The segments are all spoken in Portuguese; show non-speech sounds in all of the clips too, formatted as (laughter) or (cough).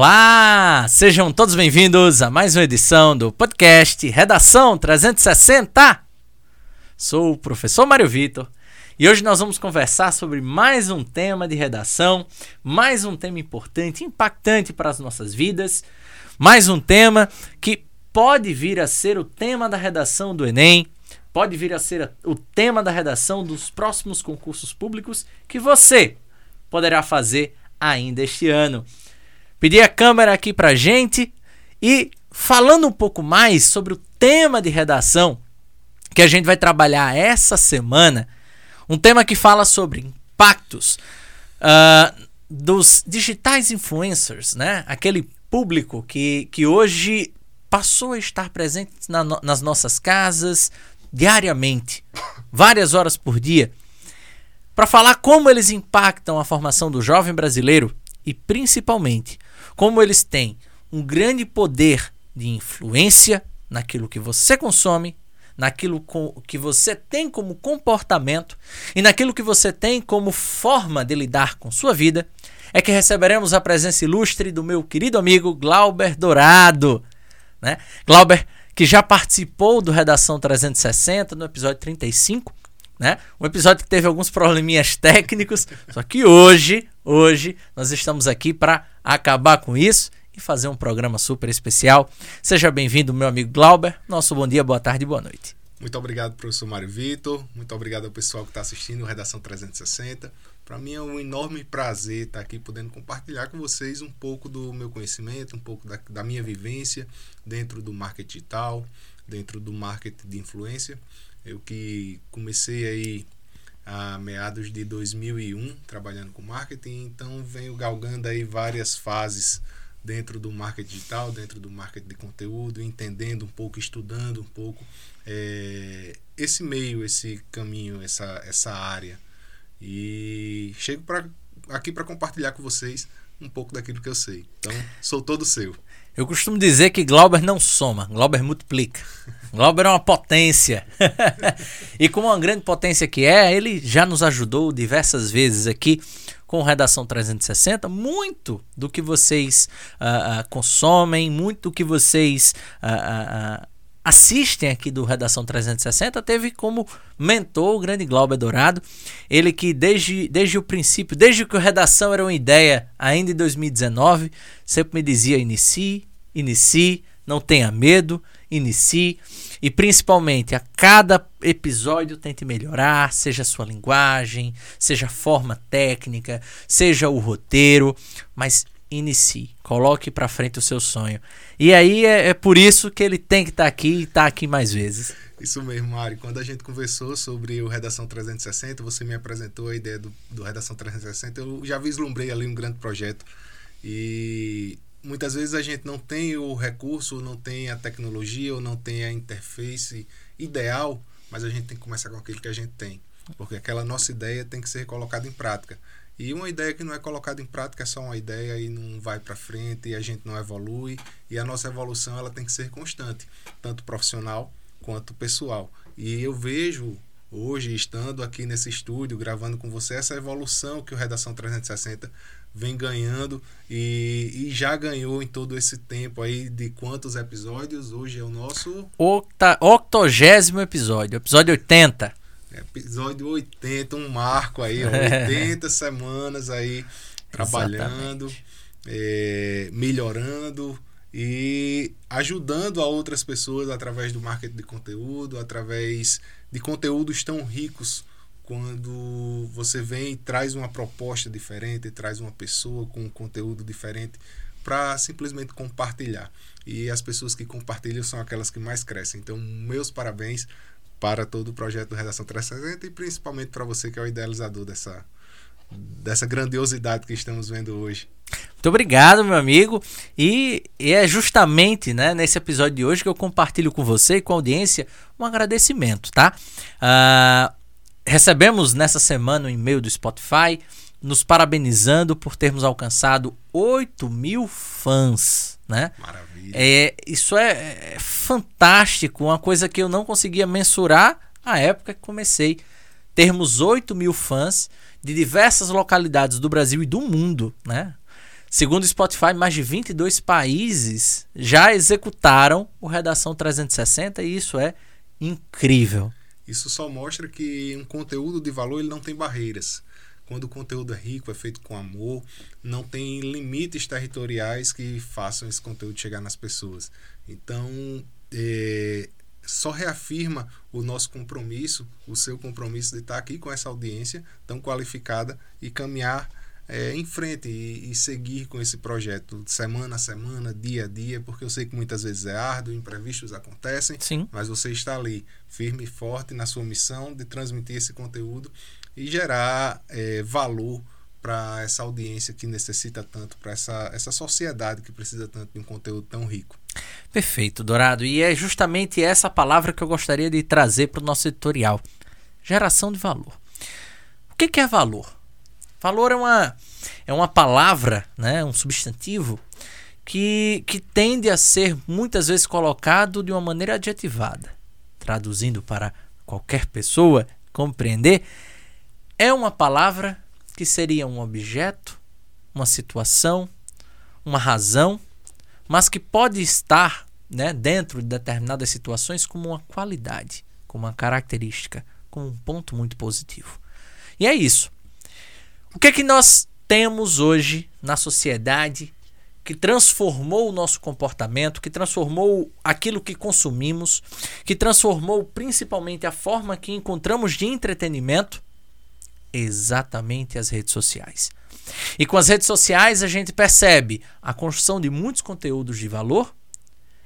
Olá, sejam todos bem-vindos a mais uma edição do podcast Redação 360. Sou o professor Mário Vitor e hoje nós vamos conversar sobre mais um tema de redação, mais um tema importante, impactante para as nossas vidas, mais um tema que pode vir a ser o tema da redação do Enem, pode vir a ser o tema da redação dos próximos concursos públicos que você poderá fazer ainda este ano. Pedi a câmera aqui pra gente e falando um pouco mais sobre o tema de redação que a gente vai trabalhar essa semana, um tema que fala sobre impactos uh, dos digitais influencers, né? Aquele público que, que hoje passou a estar presente na, nas nossas casas diariamente, várias horas por dia, para falar como eles impactam a formação do jovem brasileiro e principalmente como eles têm um grande poder de influência naquilo que você consome, naquilo que você tem como comportamento e naquilo que você tem como forma de lidar com sua vida, é que receberemos a presença ilustre do meu querido amigo Glauber Dourado. Né? Glauber, que já participou do Redação 360 no episódio 35, né? Um episódio que teve alguns probleminhas técnicos, só que hoje, hoje nós estamos aqui para acabar com isso e fazer um programa super especial. Seja bem-vindo, meu amigo Glauber. Nosso bom dia, boa tarde e boa noite. Muito obrigado, professor Mário Vitor. Muito obrigado ao pessoal que está assistindo Redação 360. Para mim é um enorme prazer estar tá aqui podendo compartilhar com vocês um pouco do meu conhecimento, um pouco da, da minha vivência dentro do marketing digital, dentro do marketing de influência. Eu que comecei aí a meados de 2001 trabalhando com marketing, então venho galgando aí várias fases dentro do marketing digital, dentro do marketing de conteúdo, entendendo um pouco, estudando um pouco é, esse meio, esse caminho, essa, essa área. E chego pra, aqui para compartilhar com vocês um pouco daquilo que eu sei. Então, sou todo seu. Eu costumo dizer que Glauber não soma, Glauber multiplica. Glauber é uma potência. (laughs) e como uma grande potência que é, ele já nos ajudou diversas vezes aqui com Redação 360. Muito do que vocês uh, uh, consomem, muito do que vocês uh, assistem aqui do Redação 360 teve como mentor o grande Glauber Dourado. Ele que desde, desde o princípio, desde que o Redação era uma ideia, ainda em 2019, sempre me dizia: inicie, inicie, não tenha medo, inicie. E principalmente, a cada episódio tente melhorar, seja a sua linguagem, seja a forma técnica, seja o roteiro, mas inicie, coloque para frente o seu sonho. E aí é, é, por isso que ele tem que estar tá aqui e estar tá aqui mais vezes. Isso mesmo, Mário. Quando a gente conversou sobre o Redação 360, você me apresentou a ideia do, do Redação 360, eu já vislumbrei ali um grande projeto. E muitas vezes a gente não tem o recurso, ou não tem a tecnologia, ou não tem a interface ideal, mas a gente tem que começar com aquilo que a gente tem. Porque aquela nossa ideia tem que ser colocada em prática. E uma ideia que não é colocada em prática é só uma ideia e não vai para frente e a gente não evolui. E a nossa evolução ela tem que ser constante, tanto profissional quanto pessoal. E eu vejo hoje, estando aqui nesse estúdio, gravando com você, essa evolução que o Redação 360 vem ganhando e, e, já ganhou em todo esse tempo aí de quantos episódios? Hoje é o nosso. octogésimo episódio, episódio 80. Episódio 80, um marco aí, ó, (laughs) 80 semanas aí trabalhando, é, melhorando e ajudando a outras pessoas através do marketing de conteúdo, através de conteúdos tão ricos quando você vem e traz uma proposta diferente, traz uma pessoa com um conteúdo diferente para simplesmente compartilhar. E as pessoas que compartilham são aquelas que mais crescem. Então, meus parabéns para todo o projeto do Redação 360 e principalmente para você que é o idealizador dessa, dessa grandiosidade que estamos vendo hoje. Muito obrigado, meu amigo. E, e, é justamente né, nesse episódio de hoje que eu compartilho com você e com a audiência um agradecimento, tá? Uh, recebemos nessa semana um e-mail do Spotify nos parabenizando por termos alcançado 8 mil fãs, né? Maravilha. É, isso é, é fantástico, uma coisa que eu não conseguia mensurar à época que comecei. Termos 8 mil fãs de diversas localidades do Brasil e do mundo, né? Segundo o Spotify, mais de 22 países já executaram o Redação 360 e isso é incrível. Isso só mostra que um conteúdo de valor ele não tem barreiras. Quando o conteúdo é rico, é feito com amor, não tem limites territoriais que façam esse conteúdo chegar nas pessoas. Então, é, só reafirma o nosso compromisso, o seu compromisso de estar aqui com essa audiência tão qualificada e caminhar é, em frente e, e, seguir com esse projeto semana a semana, dia a dia, porque eu sei que muitas vezes é árduo, imprevistos acontecem, Sim. mas você está ali firme e forte na sua missão de transmitir esse conteúdo e gerar é, valor para essa audiência que necessita tanto, para essa, essa sociedade que precisa tanto de um conteúdo tão rico. Perfeito, Dourado. E é justamente essa palavra que eu gostaria de trazer para o nosso editorial: geração de valor. O que, que é valor? Valor é uma, é uma palavra, né, um substantivo, que, que tende a ser muitas vezes colocado de uma maneira adjetivada. Traduzindo para qualquer pessoa compreender, é uma palavra que seria um objeto, uma situação, uma razão, mas que pode estar né, dentro de determinadas situações como uma qualidade, como uma característica, como um ponto muito positivo. E é isso. O que é que nós temos hoje na sociedade que transformou o nosso comportamento, que transformou aquilo que consumimos, que transformou principalmente a forma que encontramos de entretenimento? Exatamente as redes sociais. E com as redes sociais a gente percebe a construção de muitos conteúdos de valor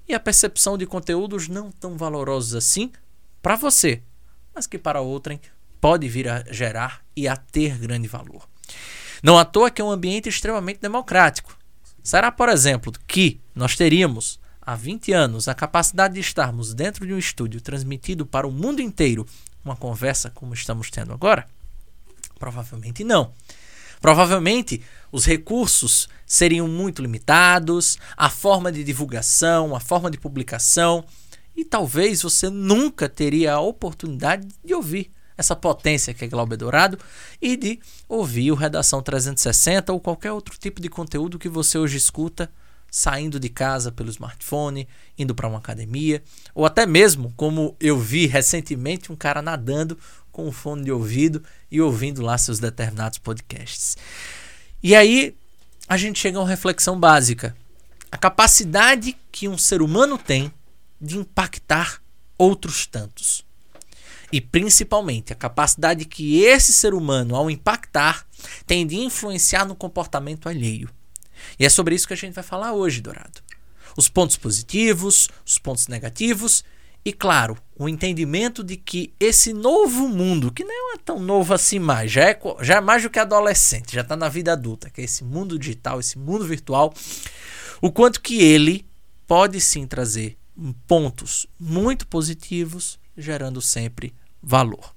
e a percepção de conteúdos não tão valorosos assim para você, mas que para outrem pode vir a gerar e a ter grande valor. Não à toa que é um ambiente extremamente democrático. Será, por exemplo, que nós teríamos há 20 anos a capacidade de estarmos dentro de um estúdio transmitido para o mundo inteiro uma conversa como estamos tendo agora? Provavelmente não. Provavelmente os recursos seriam muito limitados, a forma de divulgação, a forma de publicação, e talvez você nunca teria a oportunidade de ouvir essa potência que é Glauber Dourado e de ouvir o Redação 360 ou qualquer outro tipo de conteúdo que você hoje escuta saindo de casa pelo smartphone, indo para uma academia, ou até mesmo, como eu vi recentemente, um cara nadando com um fone de ouvido e ouvindo lá seus determinados podcasts. E aí a gente chega a uma reflexão básica. A capacidade que um ser humano tem de impactar outros tantos e principalmente a capacidade que esse ser humano, ao impactar, tem de influenciar no comportamento alheio. E é sobre isso que a gente vai falar hoje, Dourado. Os pontos positivos, os pontos negativos e, claro, o entendimento de que esse novo mundo, que não é tão novo assim mais, já é, já é mais do que adolescente, já está na vida adulta, que é esse mundo digital, esse mundo virtual, o quanto que ele pode sim trazer pontos muito positivos, gerando sempre valor.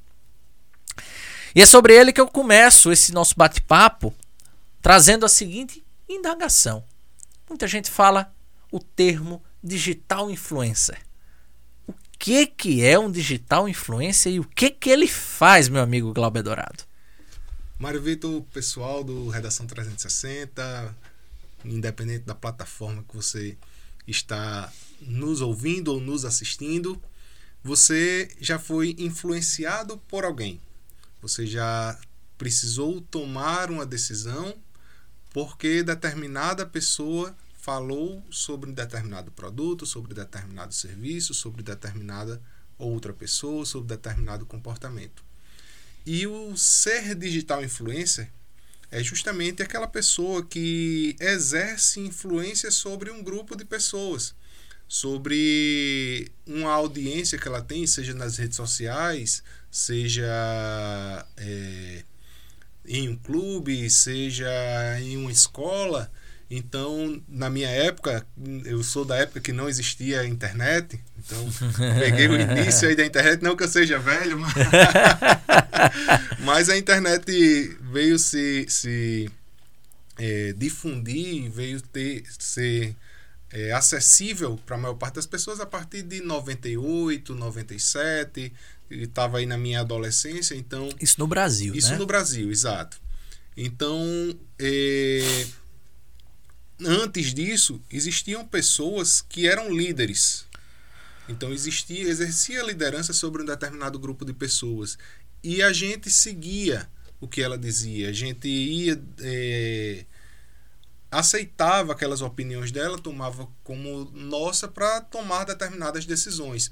E é sobre ele que eu começo esse nosso bate-papo, trazendo a seguinte indagação. Muita gente fala o termo digital influencer. Que, que é um digital influencer e o que, que ele faz, meu amigo Glauber Dourado? Mário Vitor, pessoal do Redação 360, independente da plataforma que você está nos ouvindo ou nos assistindo, você já foi influenciado por alguém. Você já precisou tomar uma decisão porque determinada pessoa falou sobre determinado produto, sobre determinado serviço, sobre determinada outra pessoa, sobre determinado comportamento. E o ser digital influencer é justamente aquela pessoa que exerce influência sobre um grupo de pessoas sobre uma audiência que ela tem, seja nas redes sociais, seja é, em um clube, seja em uma escola. Então, na minha época, eu sou da época que não existia internet, então (laughs) peguei o início aí da internet, não que eu seja velho, mas, (laughs) mas a internet veio se, se é, difundir, veio ter, ser é, acessível para a maior parte das pessoas a partir de 98, 97, estava aí na minha adolescência, então... Isso no Brasil, Isso né? no Brasil, exato. Então, é, antes disso, existiam pessoas que eram líderes. Então existia, exercia liderança sobre um determinado grupo de pessoas. E a gente seguia o que ela dizia. A gente ia. É, aceitava aquelas opiniões dela, tomava como nossa para tomar determinadas decisões.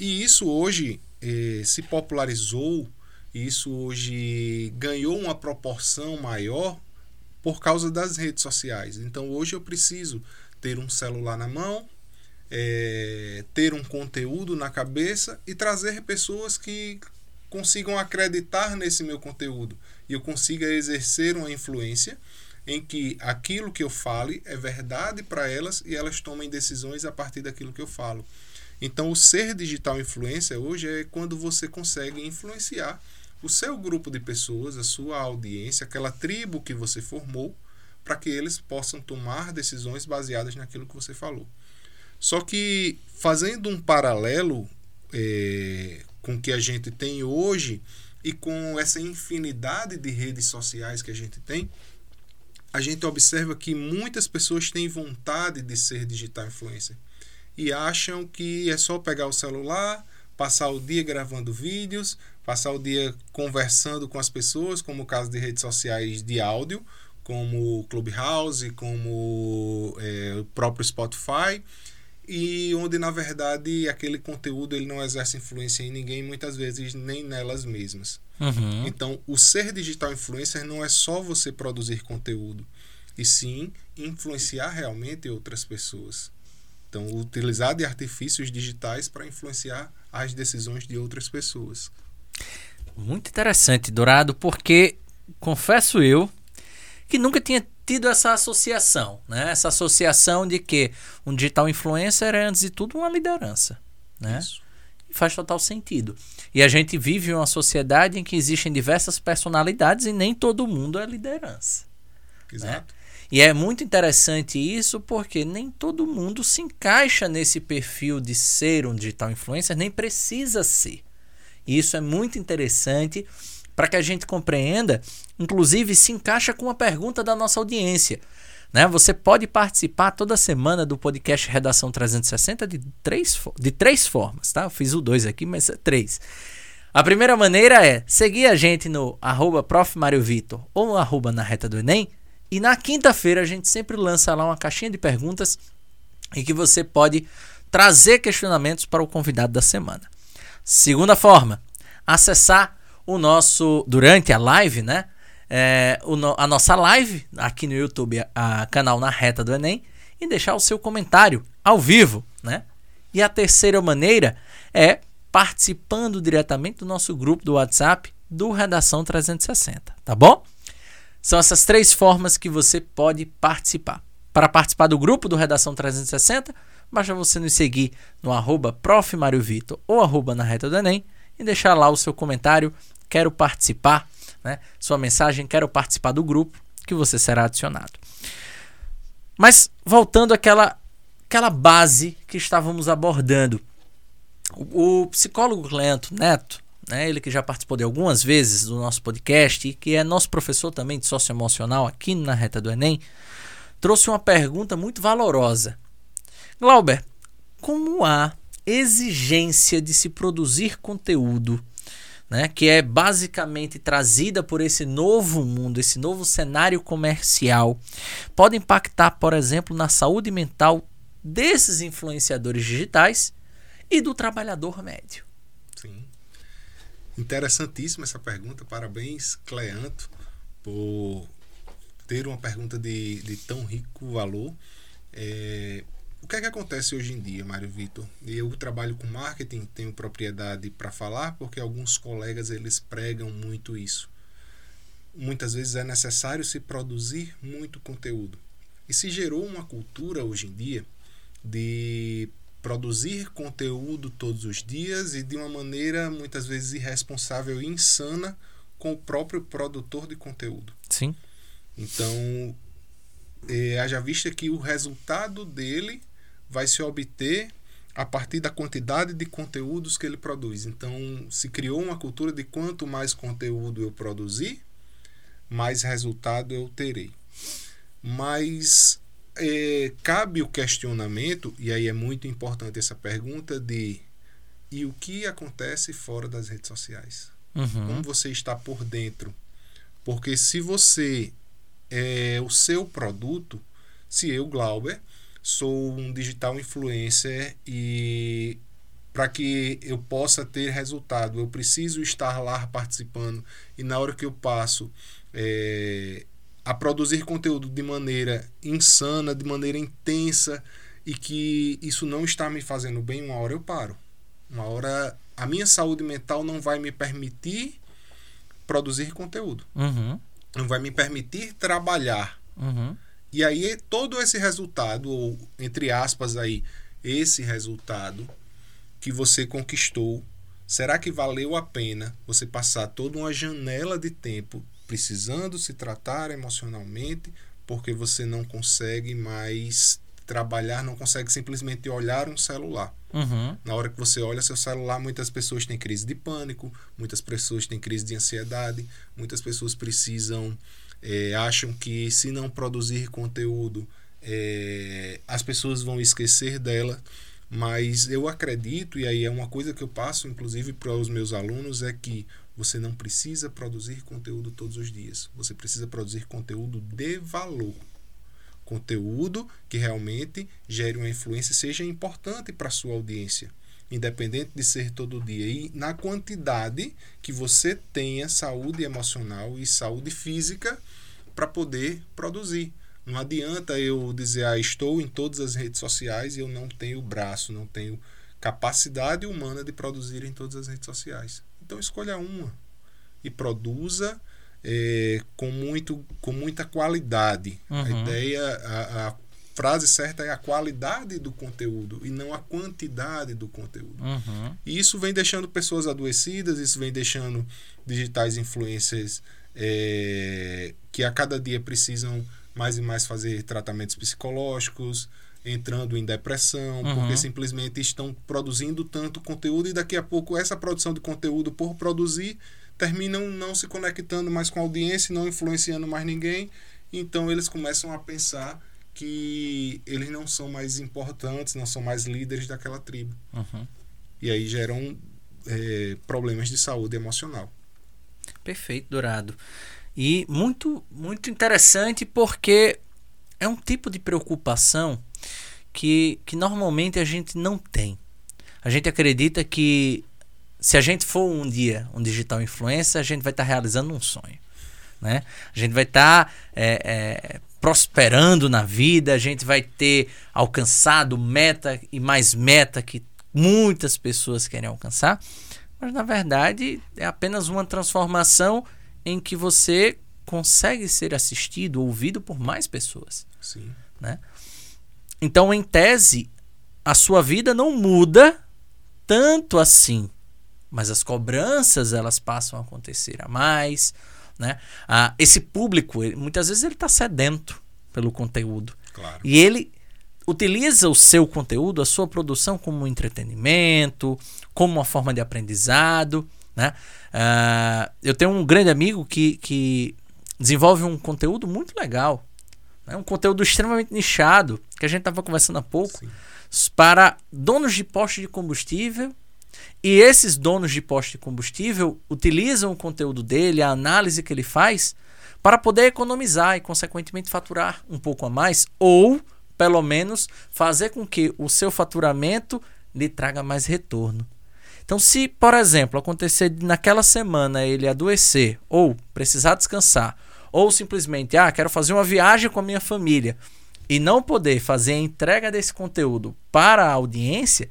E isso hoje eh, se popularizou, isso hoje ganhou uma proporção maior por causa das redes sociais. Então hoje eu preciso ter um celular na mão, é, ter um conteúdo na cabeça e trazer pessoas que consigam acreditar nesse meu conteúdo e eu consiga exercer uma influência em que aquilo que eu fale é verdade para elas e elas tomem decisões a partir daquilo que eu falo. Então, o ser digital influencer hoje é quando você consegue influenciar o seu grupo de pessoas, a sua audiência, aquela tribo que você formou, para que eles possam tomar decisões baseadas naquilo que você falou. Só que fazendo um paralelo é, com o que a gente tem hoje e com essa infinidade de redes sociais que a gente tem, a gente observa que muitas pessoas têm vontade de ser digital influencer e acham que é só pegar o celular, passar o dia gravando vídeos, passar o dia conversando com as pessoas, como o caso de redes sociais de áudio, como o Clubhouse, como é, o próprio Spotify, e onde na verdade aquele conteúdo ele não exerce influência em ninguém, muitas vezes nem nelas mesmas. Uhum. Então, o ser digital influencer não é só você produzir conteúdo, e sim influenciar realmente outras pessoas. Então, utilizar de artifícios digitais para influenciar as decisões de outras pessoas. Muito interessante, Dourado, porque confesso eu que nunca tinha tido essa associação, né? Essa associação de que um digital influencer é antes de tudo uma liderança, né? Isso. E faz total sentido. E a gente vive uma sociedade em que existem diversas personalidades e nem todo mundo é liderança. Né? Exato. Né? E é muito interessante isso porque nem todo mundo se encaixa nesse perfil de ser um digital influencer, nem precisa ser. E isso é muito interessante para que a gente compreenda, inclusive se encaixa com a pergunta da nossa audiência. Né? Você pode participar toda semana do podcast Redação 360 de três, de três formas. Tá? Eu fiz o dois aqui, mas é três. A primeira maneira é seguir a gente no arroba ou arroba na reta do Enem e na quinta-feira a gente sempre lança lá uma caixinha de perguntas em que você pode trazer questionamentos para o convidado da semana. Segunda forma, acessar o nosso durante a live, né? É, o, a nossa live aqui no YouTube, a, a canal na reta do Enem, e deixar o seu comentário ao vivo, né? E a terceira maneira é participando diretamente do nosso grupo do WhatsApp do Redação 360, tá bom? São essas três formas que você pode participar. Para participar do grupo do Redação 360, basta você nos seguir no arroba ou arroba na reta do Enem e deixar lá o seu comentário, quero participar, né? sua mensagem, quero participar do grupo, que você será adicionado. Mas voltando àquela, àquela base que estávamos abordando, o, o psicólogo Leandro Neto né? ele que já participou de algumas vezes do nosso podcast e que é nosso professor também de socioemocional aqui na Reta do Enem, trouxe uma pergunta muito valorosa. Glauber, como há exigência de se produzir conteúdo, né, que é basicamente trazida por esse novo mundo, esse novo cenário comercial, pode impactar, por exemplo, na saúde mental desses influenciadores digitais e do trabalhador médio? Interessantíssima essa pergunta. Parabéns, Cleanto, por ter uma pergunta de, de tão rico valor. É, o que é que acontece hoje em dia, Mário Vitor? Eu trabalho com marketing, tenho propriedade para falar, porque alguns colegas eles pregam muito isso. Muitas vezes é necessário se produzir muito conteúdo. E se gerou uma cultura hoje em dia de produzir conteúdo todos os dias e de uma maneira muitas vezes irresponsável e insana com o próprio produtor de conteúdo. Sim. Então, é, haja vista que o resultado dele vai se obter a partir da quantidade de conteúdos que ele produz. Então, se criou uma cultura de quanto mais conteúdo eu produzir, mais resultado eu terei. Mas é, cabe o questionamento, e aí é muito importante essa pergunta de e o que acontece fora das redes sociais? Uhum. Como você está por dentro? Porque se você é o seu produto, se eu, Glauber, sou um digital influencer e para que eu possa ter resultado, eu preciso estar lá participando e na hora que eu passo é, a produzir conteúdo de maneira insana, de maneira intensa e que isso não está me fazendo bem, uma hora eu paro. Uma hora a minha saúde mental não vai me permitir produzir conteúdo. Uhum. Não vai me permitir trabalhar. Uhum. E aí todo esse resultado, ou entre aspas aí, esse resultado que você conquistou, será que valeu a pena você passar toda uma janela de tempo precisando se tratar emocionalmente porque você não consegue mais trabalhar, não consegue simplesmente olhar um celular. Uhum. Na hora que você olha seu celular, muitas pessoas têm crise de pânico, muitas pessoas têm crise de ansiedade, muitas pessoas precisam, é, acham que se não produzir conteúdo, é, as pessoas vão esquecer dela. Mas eu acredito, e aí é uma coisa que eu passo, inclusive, para os meus alunos, é que você não precisa produzir conteúdo todos os dias. Você precisa produzir conteúdo de valor conteúdo que realmente gere uma influência e seja importante para a sua audiência, independente de ser todo dia. E na quantidade que você tenha saúde emocional e saúde física para poder produzir. Não adianta eu dizer, ah, estou em todas as redes sociais e eu não tenho braço, não tenho capacidade humana de produzir em todas as redes sociais. Então escolha uma e produza é, com, muito, com muita qualidade. Uhum. A ideia, a, a, frase certa é a qualidade do conteúdo e não a quantidade do conteúdo. Uhum. E isso vem deixando pessoas adoecidas, isso vem deixando digitais influencers é, que a cada dia precisam mais e mais fazer tratamentos psicológicos, entrando em depressão, uhum. porque simplesmente estão produzindo tanto conteúdo e daqui a pouco essa produção de conteúdo por produzir terminam não se conectando mais com a audiência, não influenciando mais ninguém. Então eles começam a pensar que eles não são mais importantes, não são mais líderes daquela tribo. Uhum. E aí geram é, problemas de saúde emocional. Perfeito, Dourado. E muito, muito interessante porque é um tipo de preocupação que, que normalmente a gente não tem. A gente acredita que se a gente for um dia um digital influencer, a gente vai estar tá realizando um sonho. Né? A gente vai estar tá, é, é, prosperando na vida, a gente vai ter alcançado meta e mais meta que muitas pessoas querem alcançar. Mas na verdade é apenas uma transformação em que você consegue ser assistido, ouvido por mais pessoas. Sim. Né? Então, em tese, a sua vida não muda tanto assim mas as cobranças elas passam a acontecer a mais, né? Ah, esse público, muitas vezes ele está sedento pelo conteúdo. Claro. E ele utiliza o seu conteúdo, a sua produção como um entretenimento, como uma forma de aprendizado, né? Ah, eu tenho um grande amigo que, que desenvolve um conteúdo muito legal, né? um conteúdo extremamente nichado, que a gente estava conversando há pouco, Sim. para donos de postos de combustível e esses donos de posto de combustível utilizam o conteúdo dele, a análise que ele faz, para poder economizar e, consequentemente, faturar um pouco a mais, ou, pelo menos, fazer com que o seu faturamento lhe traga mais retorno. Então, se, por exemplo, acontecer naquela semana ele adoecer, ou precisar descansar, ou simplesmente, ah, quero fazer uma viagem com a minha família, e não poder fazer a entrega desse conteúdo para a audiência,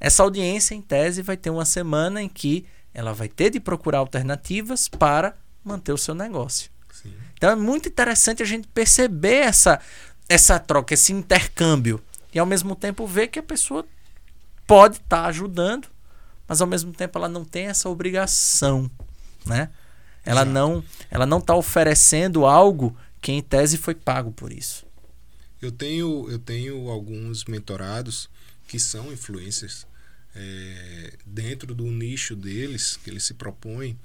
essa audiência, em tese, vai ter uma semana em que ela vai ter de procurar alternativas para manter o seu negócio. Sim. Então é muito interessante a gente perceber essa, essa troca, esse intercâmbio. E ao mesmo tempo ver que a pessoa pode estar tá ajudando, mas ao mesmo tempo ela não tem essa obrigação. Né? Ela Exato. não ela não está oferecendo algo que em tese foi pago por isso. Eu tenho, eu tenho alguns mentorados que são influencers é, dentro do nicho deles, que eles se propõem.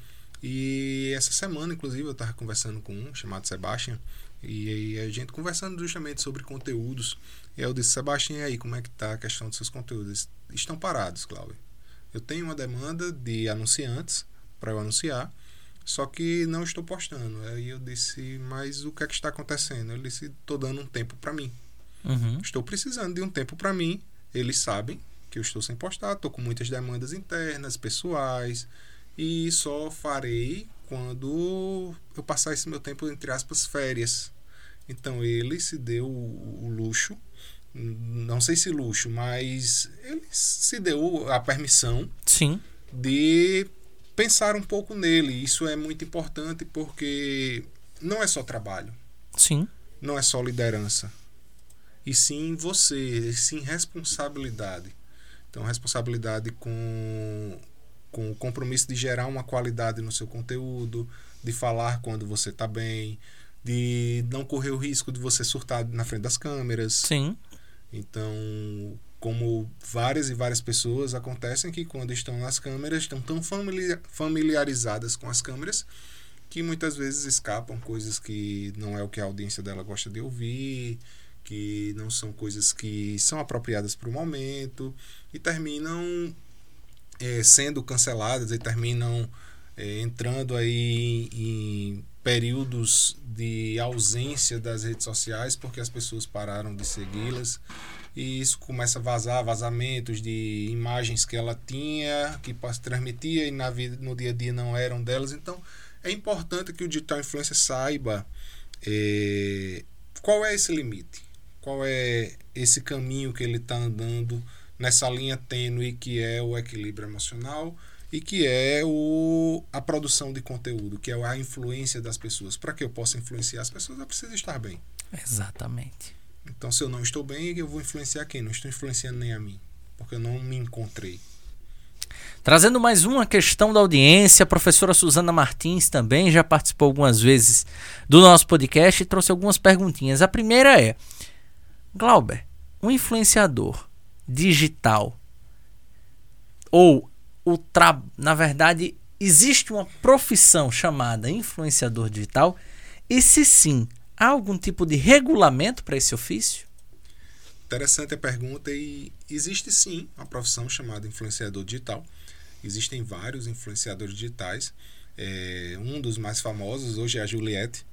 E essa semana, inclusive, eu estava conversando com um chamado Sebastian. E aí a gente conversando justamente sobre conteúdos, e eu disse, Sebastião, e aí, como é que tá a questão dos seus conteúdos? Estão parados, Cláudio. Eu tenho uma demanda de anunciantes para eu anunciar, só que não estou postando. Aí eu disse, mas o que é que está acontecendo? Ele disse, estou dando um tempo para mim. Uhum. Estou precisando de um tempo para mim. Eles sabem que eu estou sem postar, estou com muitas demandas internas, pessoais, e só farei quando eu passar esse meu tempo, entre aspas, férias. Então ele se deu o, o luxo, não sei se luxo, mas ele se deu a permissão Sim. de pensar um pouco nele. Isso é muito importante porque não é só trabalho, Sim. não é só liderança, e sim você, e sim responsabilidade. Então, responsabilidade com, com o compromisso de gerar uma qualidade no seu conteúdo, de falar quando você está bem, de não correr o risco de você surtar na frente das câmeras. Sim. Então, como várias e várias pessoas acontecem que quando estão nas câmeras estão tão familiar, familiarizadas com as câmeras que muitas vezes escapam coisas que não é o que a audiência dela gosta de ouvir, que não são coisas que são apropriadas para o momento e terminam é, sendo canceladas e terminam é, entrando aí em períodos de ausência das redes sociais porque as pessoas pararam de segui-las e isso começa a vazar vazamentos de imagens que ela tinha que transmitia e na vida no dia a dia não eram delas. Então é importante que o digital influencer saiba é, qual é esse limite qual é esse caminho que ele está andando nessa linha tênue que é o equilíbrio emocional e que é o, a produção de conteúdo, que é a influência das pessoas. Para que eu possa influenciar as pessoas, eu preciso estar bem. Exatamente. Então, se eu não estou bem, eu vou influenciar quem? Não estou influenciando nem a mim, porque eu não me encontrei. Trazendo mais uma questão da audiência, a professora Suzana Martins também já participou algumas vezes do nosso podcast e trouxe algumas perguntinhas. A primeira é: Glauber, um influenciador digital ou o tra... na verdade existe uma profissão chamada influenciador digital? E se sim, há algum tipo de regulamento para esse ofício? Interessante a pergunta e existe sim uma profissão chamada influenciador digital. Existem vários influenciadores digitais. É, um dos mais famosos hoje é a Juliette.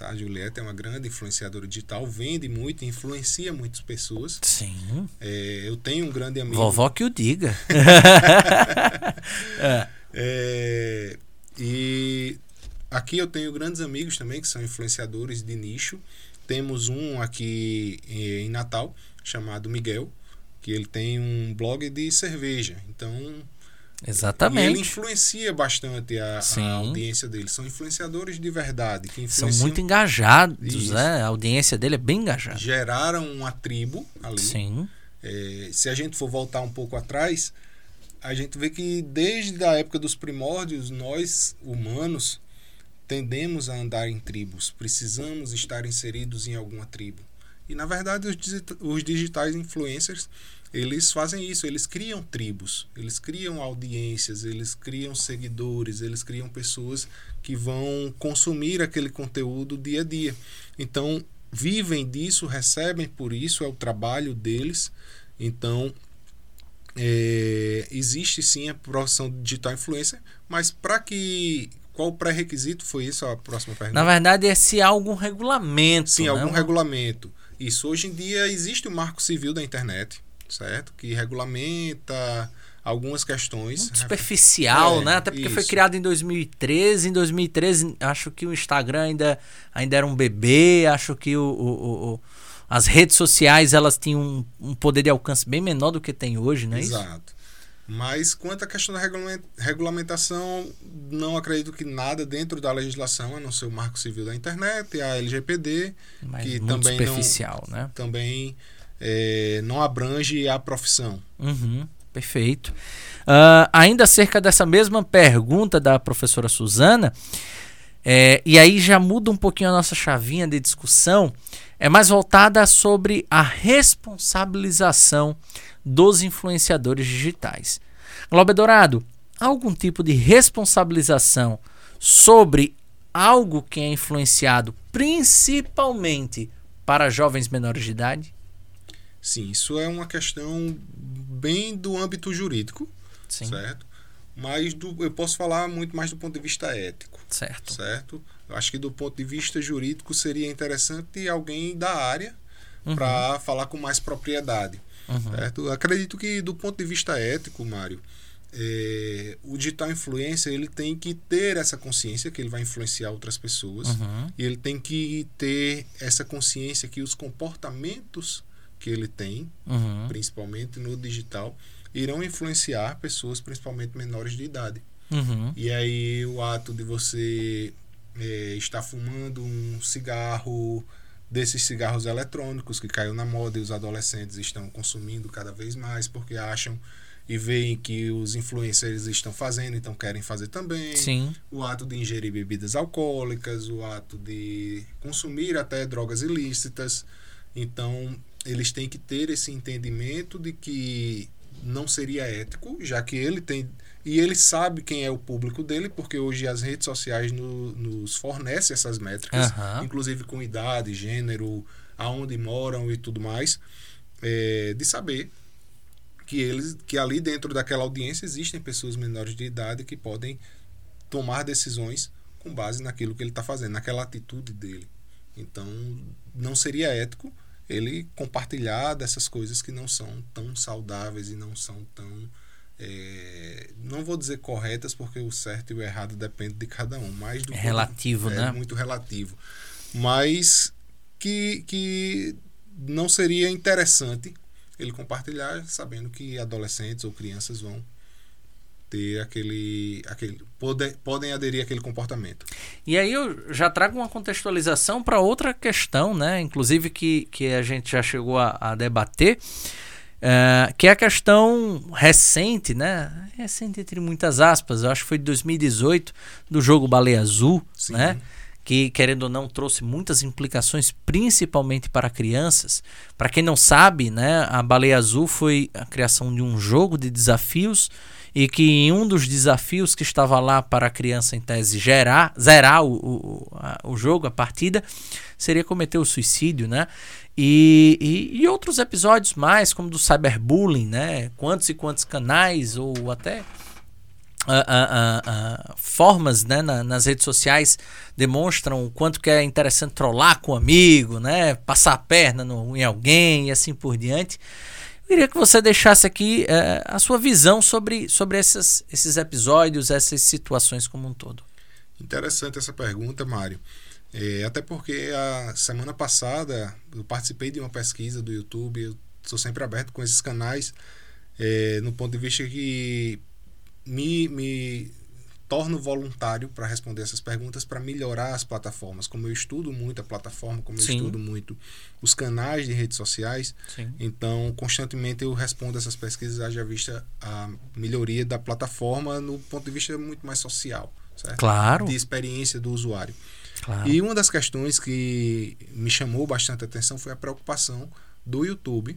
Tá? A Juliette é uma grande influenciadora digital, vende muito, influencia muitas pessoas. Sim. É, eu tenho um grande amigo. Vovó que o diga. (laughs) é. É, e aqui eu tenho grandes amigos também que são influenciadores de nicho. Temos um aqui em Natal chamado Miguel, que ele tem um blog de cerveja. Então, Exatamente. E ele influencia bastante a, a, audiência dele. São influenciadores de verdade. Que São muito engajados, Isso. né? A audiência dele é bem engajada. Geraram uma tribo ali. Sim. É, se a gente for voltar um pouco atrás, a gente vê que desde a época dos primórdios, nós, humanos, tendemos a andar em tribos. Precisamos estar inseridos em alguma tribo. E, na verdade, os digitais influencers eles fazem isso, eles criam tribos, eles criam audiências, eles criam seguidores, eles criam pessoas que vão consumir aquele conteúdo dia a dia. Então, vivem disso, recebem por isso, é o trabalho deles. Então, é, existe sim a profissão de digital influencer, mas para que. Qual o pré-requisito foi isso? A próxima pergunta. Na verdade, é se há algum regulamento. Sim, né? algum regulamento. Isso. Hoje em dia existe o marco civil da internet certo? Que regulamenta algumas questões. Muito superficial, é, né? Até porque isso. foi criado em 2013. Em 2013, acho que o Instagram ainda, ainda era um bebê. Acho que o, o, o as redes sociais elas tinham um, um, poder de alcance bem menor do que tem hoje, não é Exato. isso? Exato. Mas quanto à questão da regulamentação, não acredito que nada dentro da legislação, a não ser o Marco Civil da Internet e a LGPD, Mas que também superficial, não, né? Também é, não abrange a profissão. Uhum, perfeito. Uh, ainda acerca dessa mesma pergunta da professora Suzana, é, e aí já muda um pouquinho a nossa chavinha de discussão, é mais voltada sobre a responsabilização dos influenciadores digitais. Globo Dourado, algum tipo de responsabilização sobre algo que é influenciado principalmente para jovens menores de idade? Sim, isso é uma questão bem do âmbito jurídico, Sim. certo? Mas do, eu posso falar muito mais do ponto de vista ético, Certo. certo? Eu acho que do ponto de vista jurídico seria interessante alguém da área Uhum. para falar com mais propriedade, Uhum. certo? Acredito que do ponto de vista ético, Mário, é, o digital influencer ele tem que ter essa consciência que ele vai influenciar outras pessoas Uhum. e ele tem que ter essa consciência que os comportamentos que ele tem Uhum. principalmente no digital, irão influenciar pessoas, principalmente menores de idade. Uhum. E aí o ato de você eh, estar fumando um cigarro desses cigarros eletrônicos que caiu na moda e os adolescentes estão consumindo cada vez mais porque acham e veem que os influencers estão fazendo, então querem fazer também. Sim. O ato de ingerir bebidas alcoólicas, o ato de consumir até drogas ilícitas. Então, eles têm que ter esse entendimento de que não seria ético, já que ele tem. E ele sabe quem é o público dele, porque hoje as redes sociais no- nos fornecem essas métricas, Aham. inclusive com idade, gênero, aonde moram e tudo mais, é, de saber que eles que ali dentro daquela audiência existem pessoas menores de idade que podem tomar decisões com base naquilo que ele está fazendo, naquela atitude dele. Então, não seria ético ele compartilhar dessas coisas que não são tão saudáveis e não são tão. é, não vou dizer corretas, porque o certo e o errado depende de cada um. Mas do É relativo, é né? muito relativo. Mas que, que não seria interessante ele compartilhar sabendo que adolescentes ou crianças vão ter aquele. aquele pode, podem aderir àquele comportamento. E aí eu já trago uma contextualização para outra questão, né? Inclusive que, que a gente já chegou a, a debater, é, que é a questão recente, né? Recente entre muitas aspas, eu acho que foi de 2018, do jogo Baleia Azul, Sim. né? Que, querendo ou não, trouxe muitas implicações, principalmente para crianças. Para quem não sabe, né, a Baleia Azul foi a criação de um jogo de desafios e que em um dos desafios que estava lá para a criança em tese gerar, zerar o, o, a- o jogo, a partida, seria cometer o suicídio, né? E, e, e outros episódios mais, como do cyberbullying, né? Quantos e quantos canais, ou até ah, ah, ah, formas né, na- nas redes sociais demonstram o quanto que é interessante trollar com um amigo, né? Passar a perna no, em alguém e assim por diante. Queria que você deixasse aqui eh, a sua visão sobre, sobre essas, esses episódios, essas situações como um todo. Interessante essa pergunta, Mário. É, até porque a semana passada eu participei de uma pesquisa do YouTube, eu sou sempre aberto com esses canais, é, no ponto de vista que me, me torno voluntário para responder essas perguntas para melhorar as plataformas. Como eu estudo muito a plataforma, como eu Sim. estudo muito os canais de redes sociais, Sim. então constantemente eu respondo essas pesquisas, haja vista a melhoria da plataforma no ponto de vista muito mais social, certo? Claro, de experiência do usuário. claro. E uma das questões que me chamou bastante atenção foi a preocupação do YouTube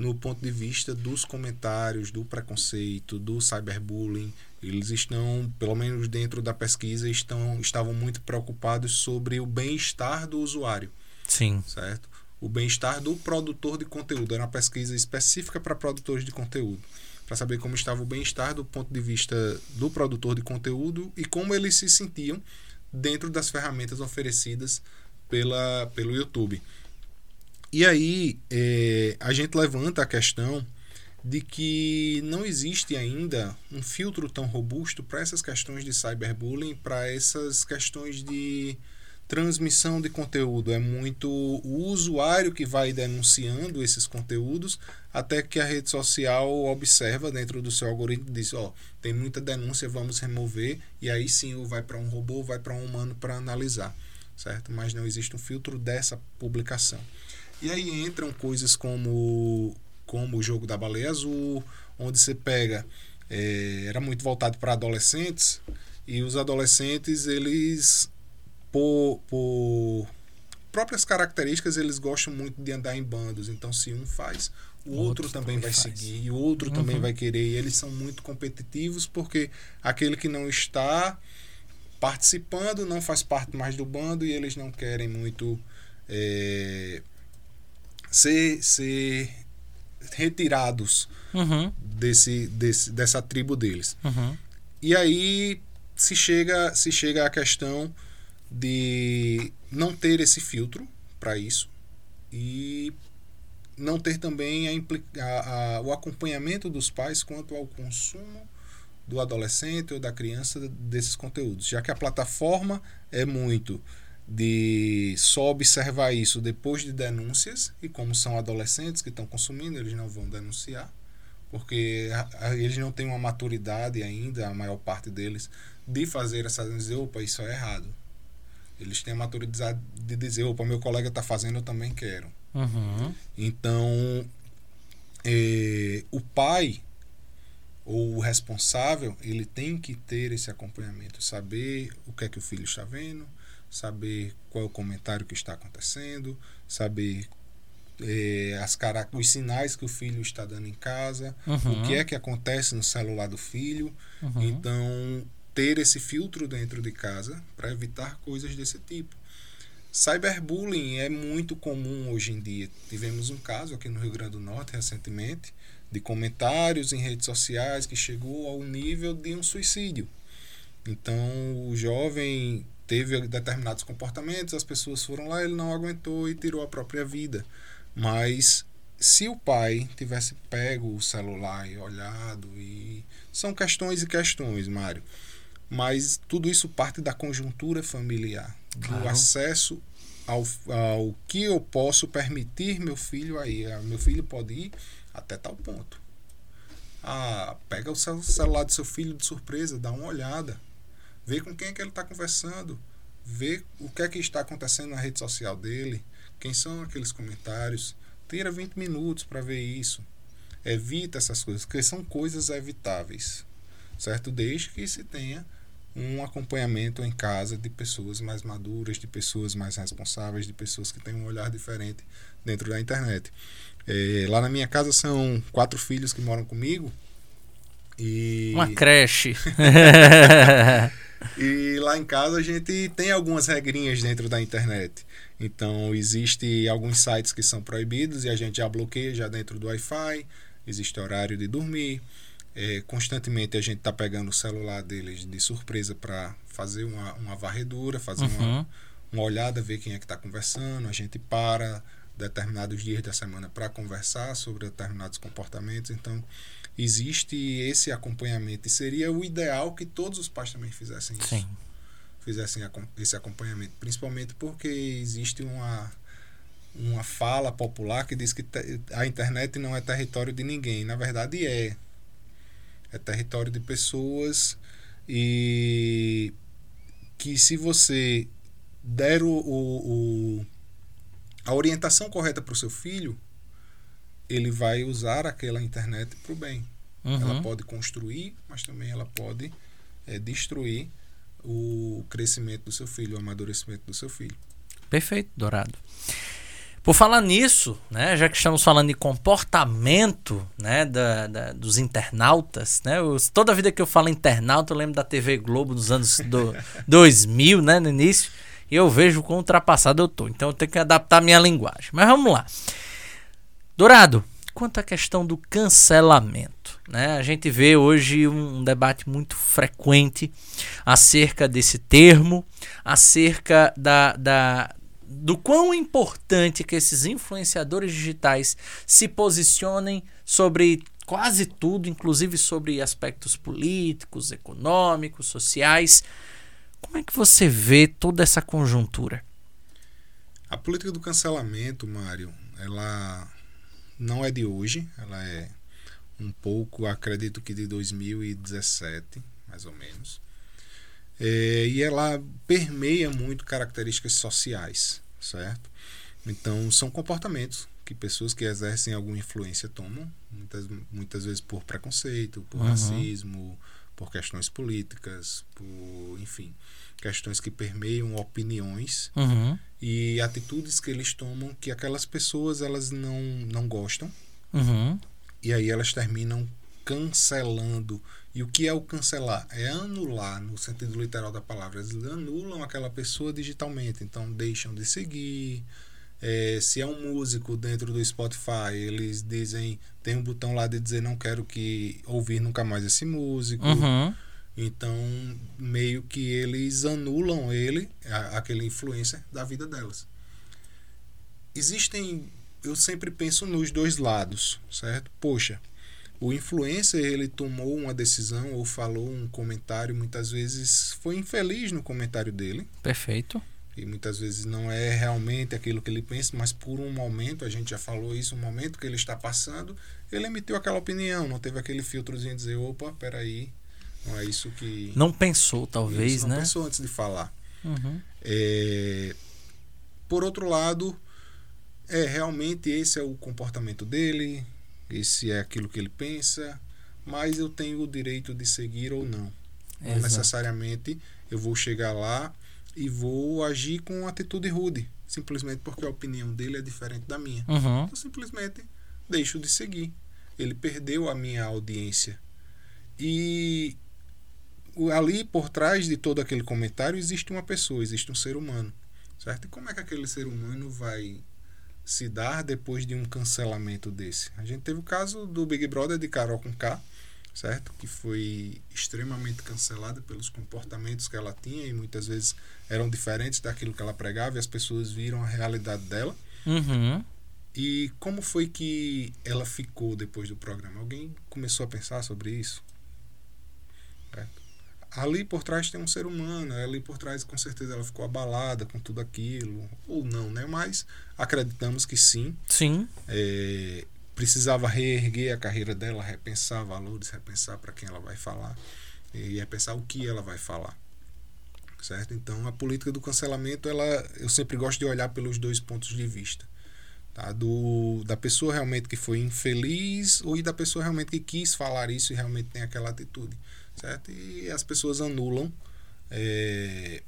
no ponto de vista dos comentários, do preconceito, do cyberbullying. Eles estão, pelo menos dentro da pesquisa, estão, estavam muito preocupados sobre o bem-estar do usuário, Sim. certo? O bem-estar do produtor de conteúdo. Era uma pesquisa específica para produtores de conteúdo, para saber como estava o bem-estar do ponto de vista do produtor de conteúdo e como eles se sentiam dentro das ferramentas oferecidas pela, pelo YouTube. E aí eh, a gente levanta a questão de que não existe ainda um filtro tão robusto para essas questões de cyberbullying, para essas questões de transmissão de conteúdo. É muito o usuário que vai denunciando esses conteúdos até que a rede social observa dentro do seu algoritmo e diz, ó, tem muita denúncia, vamos remover e aí sim vai para um robô, vai para um humano para analisar, certo? Mas não existe um filtro dessa publicação. E aí entram coisas como como o jogo da baleia azul, onde você pega eh, era muito voltado para adolescentes e os adolescentes eles por, por próprias características eles gostam muito de andar em bandos então se um faz o outro, Outro também também vai faz. seguir e o outro também Uhum. vai querer e eles são muito competitivos porque aquele que não está participando, não faz parte mais do bando e eles não querem muito é, ser, ser retirados Uhum. desse, desse, dessa tribo deles. Uhum. E aí se chega, se chega à questão de não ter esse filtro para isso e não ter também a, a- a- o acompanhamento dos pais quanto ao consumo do adolescente ou da criança desses conteúdos, já que a plataforma é muito de só observar isso depois de denúncias e como são adolescentes que estão consumindo, eles não vão denunciar porque eles não têm uma maturidade ainda, a maior parte deles, de fazer essa dizer, opa, isso é errado. Eles têm a maturidade de dizer, opa, meu colega está fazendo, eu também quero. Uhum. Então, eh, o pai ou o responsável, ele tem que ter esse acompanhamento, saber o que é que o filho está vendo, saber qual é o comentário que está acontecendo, saber eh, as os sinais que o filho está dando em casa, Uhum. o que é que acontece no celular do filho. Uhum. Então, ter esse filtro dentro de casa para evitar coisas desse tipo. Cyberbullying é muito comum hoje em dia. Tivemos um caso aqui no Rio Grande do Norte recentemente de comentários em redes sociais que chegou ao nível de um suicídio. Então, o jovem teve determinados comportamentos, as pessoas foram lá, ele não aguentou e tirou a própria vida. Mas se o pai tivesse pego o celular e olhado e são questões e questões, Mário. Mas tudo isso parte da conjuntura familiar, do Claro. acesso ao, ao que eu posso permitir meu filho aí. Meu filho pode ir até tal ponto. Ah, pega o cel- celular do seu filho de surpresa, dá uma olhada, vê com quem é que ele está conversando, vê o que é que está acontecendo na rede social dele, quem são aqueles comentários. Tira 20 minutos para ver isso. Evita essas coisas, porque são coisas evitáveis, certo? Desde que se tenha um acompanhamento em casa de pessoas mais maduras, de pessoas mais responsáveis, de pessoas que têm um olhar diferente dentro da internet. Eh, lá na minha casa são quatro filhos que moram comigo. E, Uma creche. (laughs) e lá em casa a gente tem algumas regrinhas dentro da internet. Então, existe alguns sites que são proibidos e a gente já bloqueia já dentro do Wi-Fi. Existe horário de dormir. É, constantemente a gente está pegando o celular deles de surpresa para fazer uma, uma varredura, fazer uma, Uhum. uma olhada, ver quem é que está conversando. A gente para determinados dias da semana para conversar sobre determinados comportamentos. Então, existe esse acompanhamento. E seria o ideal que todos os pais também fizessem isso. Sim. Fizessem esse acompanhamento. Principalmente porque existe uma, uma fala popular que diz que a internet não é território de ninguém. Na verdade, é. É território de pessoas e que se você der o, o- o- a orientação correta para o seu filho, ele vai usar aquela internet para o bem. Ela Uhum. pode construir, mas também ela pode eh, destruir o crescimento do seu filho, o amadurecimento do seu filho. Perfeito, Dourado. Por falar nisso, né, já que estamos falando de comportamento né, da, da- dos internautas, né, eu- toda vida que eu falo internauta, eu lembro da TV Globo dos anos do, (laughs) 2000, né, no início, e eu vejo quão ultrapassado eu tô. Então eu tenho que adaptar a minha linguagem. Mas vamos lá. Dourado, quanto à questão do cancelamento, né, a gente vê hoje um, um debate muito frequente acerca desse termo, acerca da, da, do quão importante que esses influenciadores digitais se posicionem sobre quase tudo, inclusive sobre aspectos políticos, econômicos, sociais. Como é que você vê toda essa conjuntura? A política do cancelamento, Mário, ela não é de hoje, ela é um pouco, acredito que de 2017, mais ou menos. É, e ela permeia muito características sociais, certo? Então, são comportamentos que pessoas que exercem alguma influência tomam, muitas, muitas vezes por preconceito, por Uhum. racismo, por questões políticas, por, enfim, questões que permeiam opiniões Uhum, e atitudes que eles tomam que aquelas pessoas elas não, não gostam uhum, e aí elas terminam cancelando. E o que é o cancelar? É anular, no sentido literal da palavra. Eles anulam aquela pessoa digitalmente. Então, deixam de seguir. É, se é um músico dentro do Spotify, eles dizem. Tem um botão lá de dizer não quero que ouvir nunca mais esse músico. Uhum. Então, meio que eles anulam ele, a, aquele influencer, da vida delas. Existem. Eu sempre penso nos dois lados, certo? Poxa, o influencer ele tomou uma decisão ou falou um comentário, muitas vezes foi infeliz no comentário dele. Perfeito. Muitas vezes não é realmente aquilo que ele pensa, mas por um momento, a gente já falou isso, um momento que ele está passando, ele emitiu aquela opinião, não teve aquele filtrozinho de dizer, opa, peraí, não é isso que. Não pensou, talvez, isso, né? Não pensou antes de falar. Uhum. É, por outro lado, é realmente esse é o comportamento dele, esse é aquilo que ele pensa, mas eu tenho o direito de seguir ou não. Não necessariamente eu vou chegar lá e vou agir com atitude rude, simplesmente porque a opinião dele é diferente da minha. Uhum. Eu simplesmente deixo de seguir. Ele perdeu a minha audiência. E ali por trás de todo aquele comentário existe uma pessoa, existe um ser humano, certo? E como é que aquele ser humano vai se dar depois de um cancelamento desse? A gente teve o caso do Big Brother de Carol com K, certo? Que foi extremamente cancelada pelos comportamentos que ela tinha e muitas vezes eram diferentes daquilo que ela pregava e as pessoas viram a realidade dela. Uhum. E como foi que ela ficou depois do programa? Alguém começou a pensar sobre isso? Ali por trás tem um ser humano, ali por trás com certeza ela ficou abalada com tudo aquilo, ou não, né? Mas acreditamos que sim. Sim. É, precisava reerguer a carreira dela, repensar valores, repensar para quem ela vai falar e repensar o que ela vai falar. Certo? Então, a política do cancelamento, ela, eu sempre gosto de olhar pelos dois pontos de vista. Tá? Do, da pessoa realmente que foi infeliz ou da pessoa realmente que quis falar isso e realmente tem aquela atitude. Certo? E as pessoas anulam é,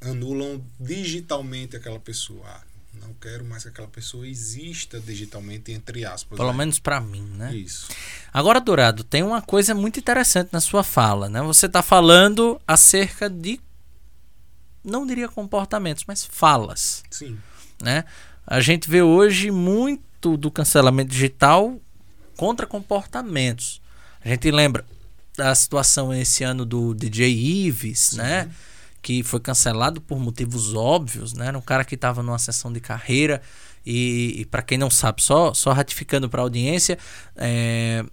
anulam digitalmente aquela pessoa. Ah, não quero mais que aquela pessoa exista digitalmente, entre aspas. Pelo né? menos pra mim, né? Isso. Agora, Dourado, tem uma coisa muito interessante na sua fala, né? Você está falando acerca de, não diria comportamentos, mas falas, Sim. né? A gente vê hoje muito do cancelamento digital contra comportamentos. A gente lembra da situação esse ano do DJ Ives, né? Que foi cancelado por motivos óbvios, né? Era um cara que estava numa sessão de carreira e, e para quem não sabe, só, só ratificando para a audiência, é,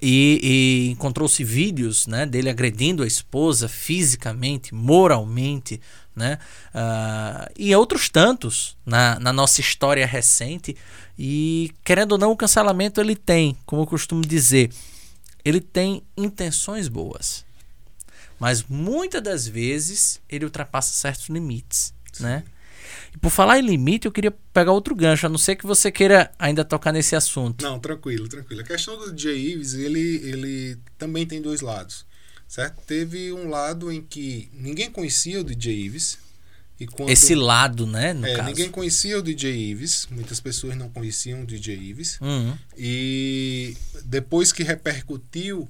e, e encontrou-se vídeos né, dele agredindo a esposa fisicamente, moralmente, né? Ah, e outros tantos na, na nossa história recente. E querendo ou não, o cancelamento ele tem, como eu costumo dizer, ele tem intenções boas. Mas muitas das vezes ele ultrapassa certos limites, né? E por falar em limite, eu queria pegar outro gancho, a não ser que você queira ainda tocar nesse assunto. Não, tranquilo, tranquilo. A questão do DJ Ives, ele, ele também tem dois lados, certo? Teve um lado em que ninguém conhecia o DJ Ives. E quando, Esse lado, né, no é, caso. ninguém conhecia o DJ Ives, muitas pessoas não conheciam o DJ Ives. Uhum. E depois que repercutiu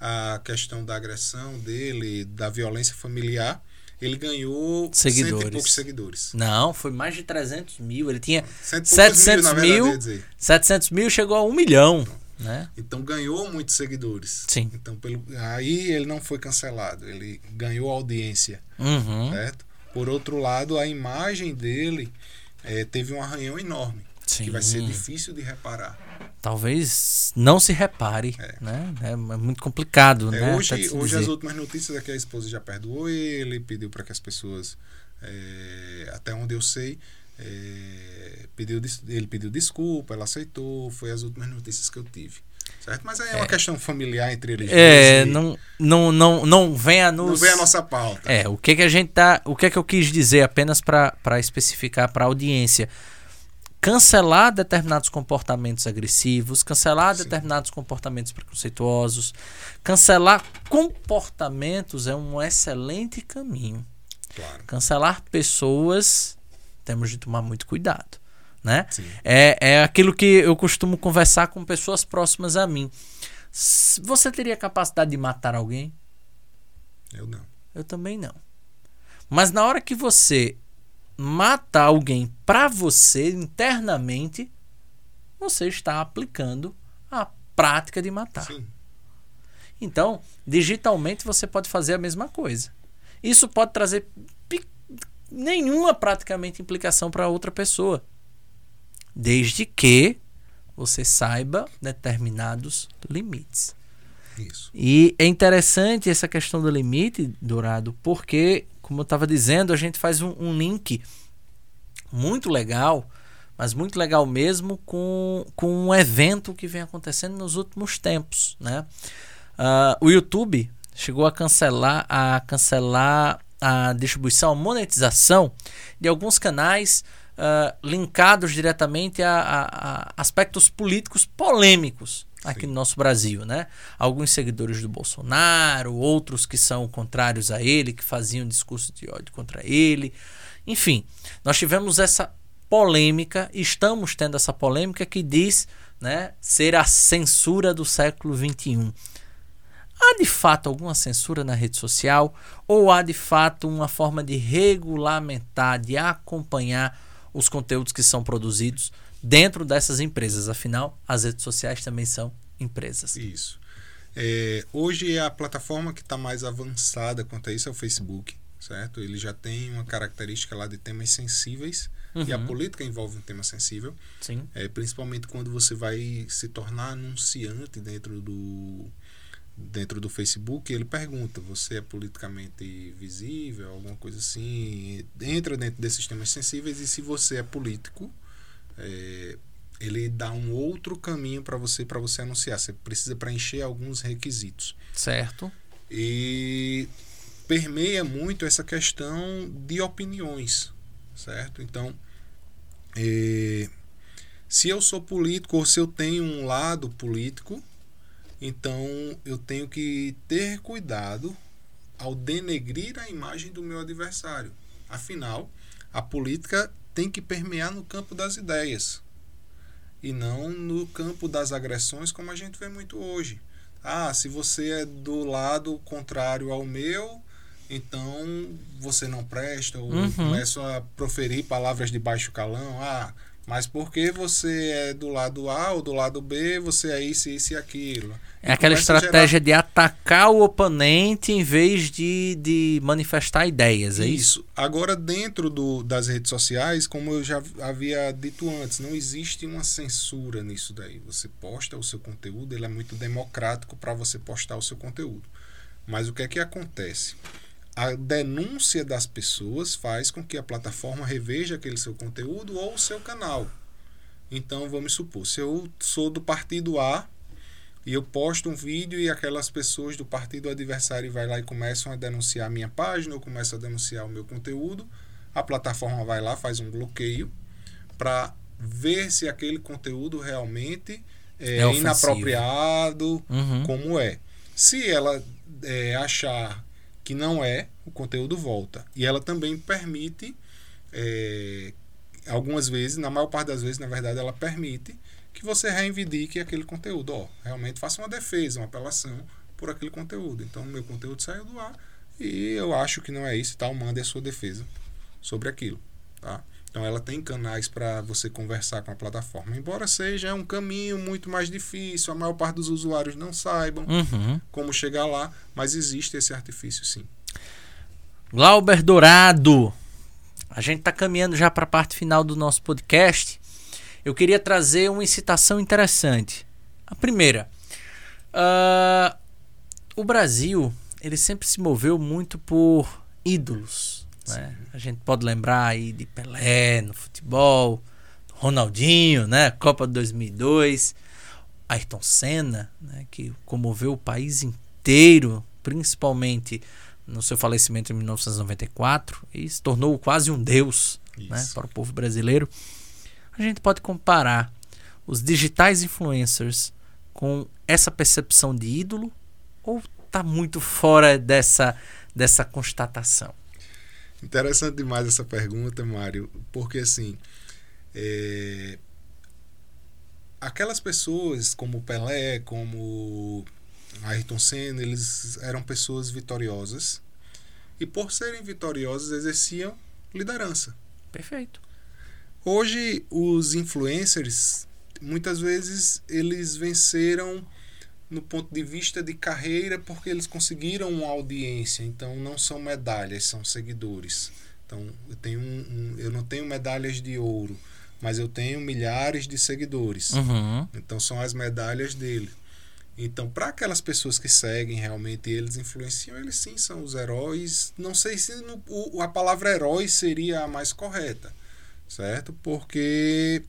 a questão da agressão dele, da violência familiar, ele ganhou cento e Seguidores. poucos seguidores. Não, foi mais de 300 mil. Ele tinha Cento e poucos 700 na verdade, mil. dizer. 700 mil, chegou a 1 milhão, né? Então ganhou muitos seguidores. Sim. Então pelo aí ele não foi cancelado, ele ganhou audiência, Uhum. certo? Por outro lado, a imagem dele eh, teve um arranhão enorme, Sim. que vai ser difícil de reparar. Talvez não se repare, É. né? É muito complicado, É, né? hoje hoje dizer. as últimas notícias é que a esposa já perdoou ele, pediu para que as pessoas, eh, até onde eu sei, eh, pediu, ele pediu desculpa, ela aceitou, foi as últimas notícias que eu tive. Certo? Mas é uma questão familiar entre eles É, não, não, não, não vem a nos... não vem a nossa pauta. É, o que que a gente tá, o que que eu quis dizer apenas para especificar para a audiência, cancelar determinados comportamentos agressivos, cancelar Sim. determinados comportamentos preconceituosos, cancelar comportamentos é um excelente caminho. Claro. Cancelar pessoas, temos de tomar muito cuidado, né? Sim. É, é aquilo que eu costumo conversar com pessoas próximas a mim. Você teria capacidade de matar alguém? Eu não. Eu também não. Mas na hora que você mata alguém pra você internamente, você está aplicando a prática de matar. Sim. Então, digitalmente você pode fazer a mesma coisa. Isso pode trazer nenhuma praticamente implicação para outra pessoa, desde que você saiba determinados limites. Isso. E é interessante essa questão do limite, Dourado, porque, como eu estava dizendo, a gente faz um, um link muito legal, mas muito legal mesmo, com, com um evento que vem acontecendo nos últimos tempos. Né? Ah, o YouTube chegou a cancelar, a cancelar a distribuição, a monetização de alguns canais ah, linkados diretamente a, a- a aspectos políticos polêmicos aqui Sim. no nosso Brasil, né? Alguns seguidores do Bolsonaro, outros que são contrários a ele, que faziam discurso de ódio contra ele. Enfim, nós tivemos essa polêmica, estamos tendo essa polêmica que diz, né, ser a censura do século XXI. Há de fato alguma censura na rede social ou há de fato uma forma de regulamentar, de acompanhar os conteúdos que são produzidos dentro dessas empresas? Afinal, as redes sociais também são empresas. Isso. É, hoje a plataforma que está mais avançada quanto a isso é o Facebook, certo? Ele já tem uma característica lá de temas sensíveis e a Uhum. política envolve um tema sensível, Sim. é, principalmente quando você vai se tornar anunciante dentro do dentro do Facebook, ele pergunta: você é politicamente visível, alguma coisa assim? Entra dentro desses temas sensíveis e se você é político, é, ele dá um outro caminho para você para você anunciar. Você precisa preencher alguns requisitos Certo. e permeia muito essa questão de opiniões, certo? Então, eh, se eu sou político ou se eu tenho um lado político, então eu tenho que ter cuidado ao denegrir a imagem do meu adversário. Afinal, a política tem que permear no campo das ideias e não no campo das agressões, como a gente vê muito hoje. Ah, se você é do lado contrário ao meu, então você não presta, ou Uhum. começam a proferir palavras de baixo calão. Ah, mas porque você é do lado A ou do lado B, você é isso, isso e aquilo. É aquela começa a gerar- estratégia de atacar o oponente em vez de, de manifestar ideias, é isso? Isso. Agora, dentro do, das redes sociais, como eu já havia dito antes, não existe uma censura nisso daí. Você posta o seu conteúdo, ele é muito democrático para você postar o seu conteúdo. Mas o que é que acontece? A denúncia das pessoas faz com que a plataforma reveja aquele seu conteúdo ou o seu canal. Então, vamos supor, se eu sou do partido A e eu posto um vídeo e aquelas pessoas do partido adversário vai lá e começam a denunciar a minha página ou começam a denunciar o meu conteúdo, a plataforma vai lá, faz um bloqueio para ver se aquele conteúdo realmente é, É inapropriado, Uhum. como é. Se ela é, achar que não é, o conteúdo volta. E ela também permite, é, algumas vezes, na maior parte das vezes, na verdade, ela permite que você reivindique aquele conteúdo. Ó, realmente faça uma defesa, uma apelação por aquele conteúdo. Então, meu conteúdo saiu do ar e eu acho que não é isso e tal, mande a sua defesa sobre aquilo, tá? Então ela tem canais para você conversar com a plataforma, embora seja um caminho muito mais difícil, a maior parte dos usuários não saibam Uhum. como chegar lá, mas existe esse artifício sim. Glauber Dourado, a gente está caminhando já para a parte final do nosso podcast. Eu queria trazer uma incitação interessante. A primeira, ah, o Brasil ele sempre se moveu muito por ídolos. Né? A gente pode lembrar aí de Pelé no futebol, Ronaldinho, né? Copa de 2002, Ayrton Senna, né? que comoveu o país inteiro, principalmente no seu falecimento em 1994 e se tornou quase um deus né, para o povo brasileiro. A gente pode comparar os digitais influencers com essa percepção de ídolo ou tá muito fora dessa, dessa constatação? Interessante demais essa pergunta, Mário, porque assim, é, aquelas pessoas como Pelé, como Ayrton Senna, eles eram pessoas vitoriosas e por serem vitoriosas exerciam liderança. Perfeito. Hoje os influencers muitas vezes eles venceram no ponto de vista de carreira porque eles conseguiram uma audiência, então não são medalhas, são seguidores. Então eu tenho um, um eu não tenho medalhas de ouro, mas eu tenho milhares de seguidores. Uhum. Então são as medalhas dele. Então, para aquelas pessoas que seguem realmente eles influenciam, eles sim são os heróis. Não sei se no, o, a palavra herói seria a mais correta, certo? Porque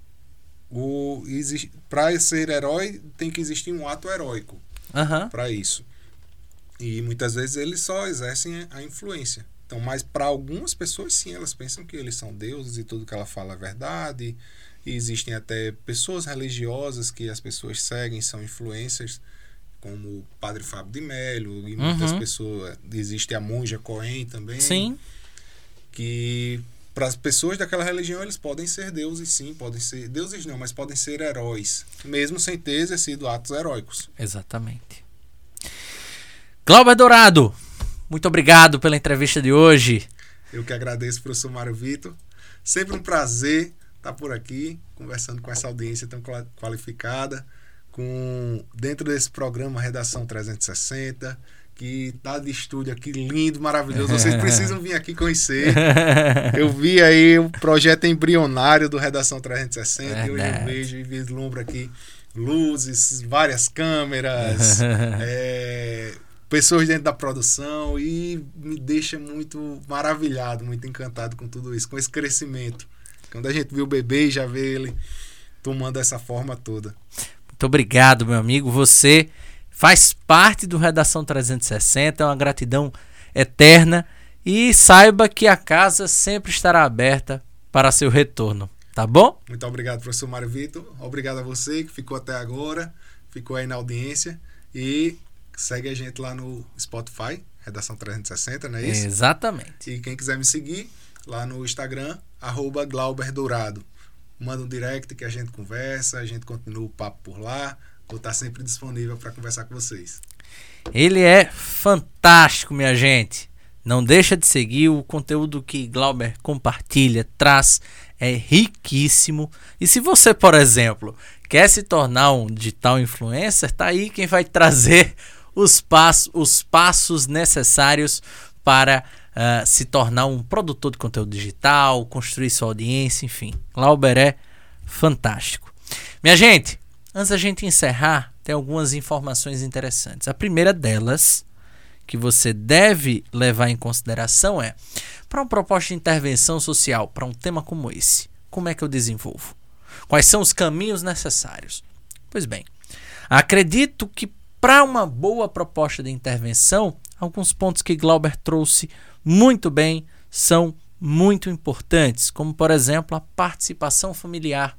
para ser herói tem que existir um ato heróico Uhum. para isso. E muitas vezes eles só exercem a influência. Então, mas para algumas pessoas sim, elas pensam que eles são deuses e tudo que ela fala é verdade. E existem até pessoas religiosas que as pessoas seguem, são influencers, como o Padre Fábio de Mello, e muitas Uhum. pessoas. Existe a monja Cohen também. Sim. Que para as pessoas daquela religião eles podem ser deuses, sim, podem ser. Deuses não, mas podem ser heróis, mesmo sem ter exercido atos heróicos. Exatamente. Glauber Dourado, muito obrigado pela entrevista de hoje. Eu que agradeço, professor Mário Vitor. Sempre um prazer estar por aqui, conversando com essa audiência tão qual- qualificada, com dentro desse programa Redação 360, que tá de estúdio aqui lindo, maravilhoso. Vocês (laughs) precisam vir aqui conhecer. Eu vi aí o projeto embrionário do Redação 360 e hoje eu vejo e vislumbro aqui luzes, várias câmeras, (laughs) é, pessoas dentro da produção e me deixa muito maravilhado, muito encantado com tudo isso, com esse crescimento. Quando a gente vê o bebê e já vê ele tomando essa forma toda. Muito obrigado, meu amigo. Você faz parte do Redação 360, é uma gratidão eterna. E saiba que a casa sempre estará aberta para seu retorno, tá bom? Muito obrigado, professor Mário Vitor. Obrigado a você que ficou até agora, ficou aí na audiência e segue a gente lá no Spotify, Redação 360, não é isso? Exatamente. E quem quiser me seguir lá no Instagram, arroba Glauber Dourado. Manda um direct que a gente conversa, a gente continua o papo por lá. Vou estar sempre disponível para conversar com vocês. Ele é fantástico, minha gente. Não deixa de seguir o conteúdo que Glauber compartilha, traz, é riquíssimo. E se você, por exemplo, quer se tornar um digital influencer, tá aí quem vai trazer os, passos, os passos necessários para ah, se tornar um produtor de conteúdo digital, construir sua audiência, enfim. Glauber é fantástico. Minha gente, antes da gente encerrar, tem algumas informações interessantes. A primeira delas, que você deve levar em consideração, é: para uma proposta de intervenção social, para um tema como esse, como é que eu desenvolvo? Quais são os caminhos necessários? Pois bem, acredito que para uma boa proposta de intervenção, alguns pontos que Glauber trouxe muito bem são muito importantes, como por exemplo a participação familiar.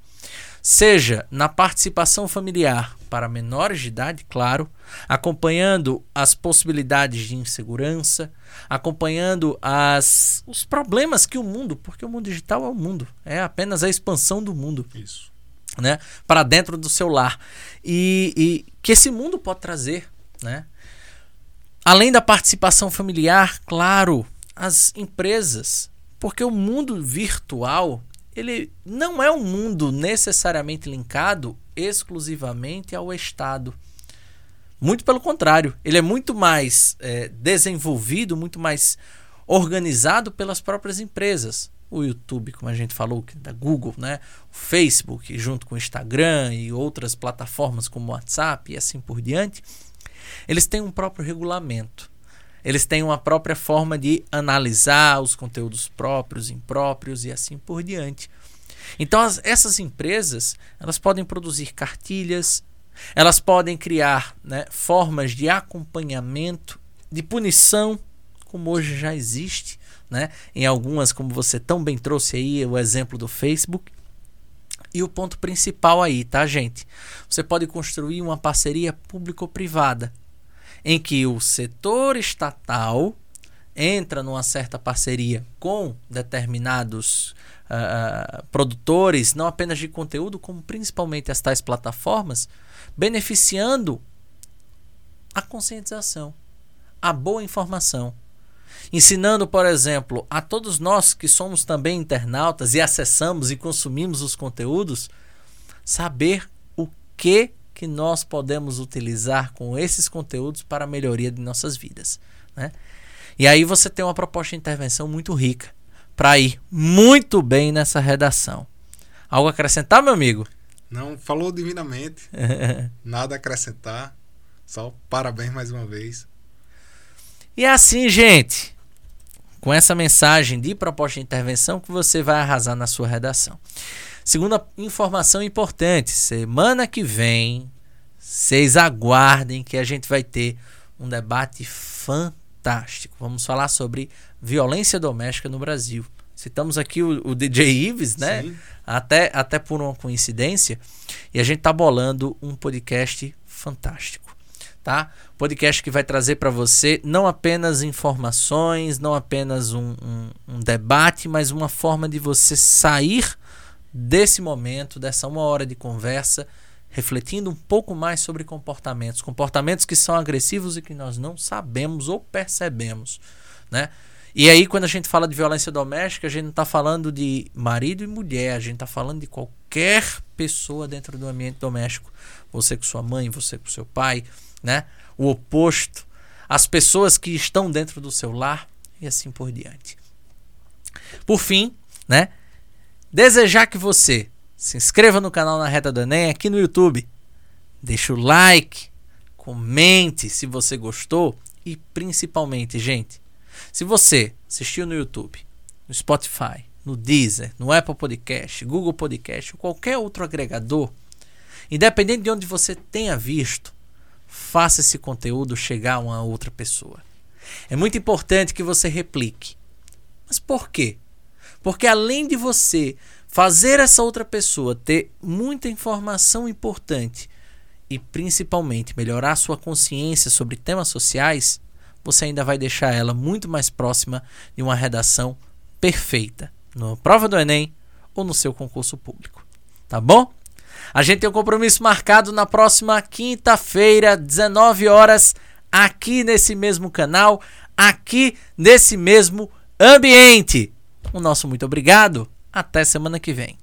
Seja na participação familiar para menores de idade, claro, acompanhando as possibilidades de insegurança, acompanhando as, os problemas que o mundo, porque o mundo digital é o mundo, é apenas a expansão do mundo Isso. né, para dentro do seu lar e, e que esse mundo pode trazer, né? Além da participação familiar, claro, as empresas, porque o mundo virtual ele não é um mundo necessariamente linkado exclusivamente ao Estado. Muito pelo contrário, ele é muito mais é, desenvolvido, muito mais organizado pelas próprias empresas. O YouTube, como a gente falou, da Google, né? o Facebook, junto com o Instagram e outras plataformas como o WhatsApp e assim por diante, eles têm um próprio regulamento. Eles têm uma própria forma de analisar os conteúdos próprios, impróprios e assim por diante. Então, as, essas empresas elas podem produzir cartilhas, elas podem criar né, formas de acompanhamento, de punição, como hoje já existe, né? Em algumas, como você tão bem trouxe aí, o exemplo do Facebook. E o ponto principal aí, tá, gente? Você pode construir uma parceria público-privada, em que o setor estatal entra numa certa parceria com determinados uh, produtores, não apenas de conteúdo, como principalmente as tais plataformas, beneficiando a conscientização, a boa informação. Ensinando, por exemplo, a todos nós que somos também internautas e acessamos e consumimos os conteúdos, saber o que que nós podemos utilizar com esses conteúdos para a melhoria de nossas vidas. Né? E aí você tem uma proposta de intervenção muito rica para ir muito bem nessa redação. Algo a acrescentar, meu amigo? Não, falou divinamente. (laughs) Nada a acrescentar. Só parabéns mais uma vez. E é assim, gente, com essa mensagem de proposta de intervenção que você vai arrasar na sua redação. Segunda informação importante: semana que vem, vocês aguardem que a gente vai ter um debate fantástico. Vamos falar sobre violência doméstica no Brasil. Citamos aqui o, o DJ Ives, né? Até, até por uma coincidência. E a gente tá bolando um podcast fantástico, tá? Podcast que vai trazer para você não apenas informações, não apenas um, um, um debate, mas uma forma de você sair desse momento, dessa uma hora de conversa, refletindo um pouco mais sobre comportamentos, comportamentos que são agressivos e que nós não sabemos ou percebemos, né? E aí, quando a gente fala de violência doméstica, a gente não está falando de marido e mulher, a gente está falando de qualquer pessoa dentro do ambiente doméstico. Você com sua mãe, você com seu pai, né? O oposto, as pessoas que estão dentro do seu lar e assim por diante. Por fim, né? Desejar que você se inscreva no canal na Reta do Enem aqui no YouTube. Deixe o like, comente se você gostou e principalmente, gente, se você assistiu no YouTube, no Spotify, no Deezer, no Apple Podcast, Google Podcast ou qualquer outro agregador, independente de onde você tenha visto, faça esse conteúdo chegar a uma outra pessoa. É muito importante que você replique. Mas por quê? Porque além de você fazer essa outra pessoa ter muita informação importante e principalmente melhorar sua consciência sobre temas sociais, você ainda vai deixar ela muito mais próxima de uma redação perfeita na prova do Enem ou no seu concurso público. Tá bom? A gente tem um compromisso marcado na próxima quinta-feira, 19 horas, aqui nesse mesmo canal, aqui nesse mesmo ambiente. O nosso muito obrigado. Até semana que vem.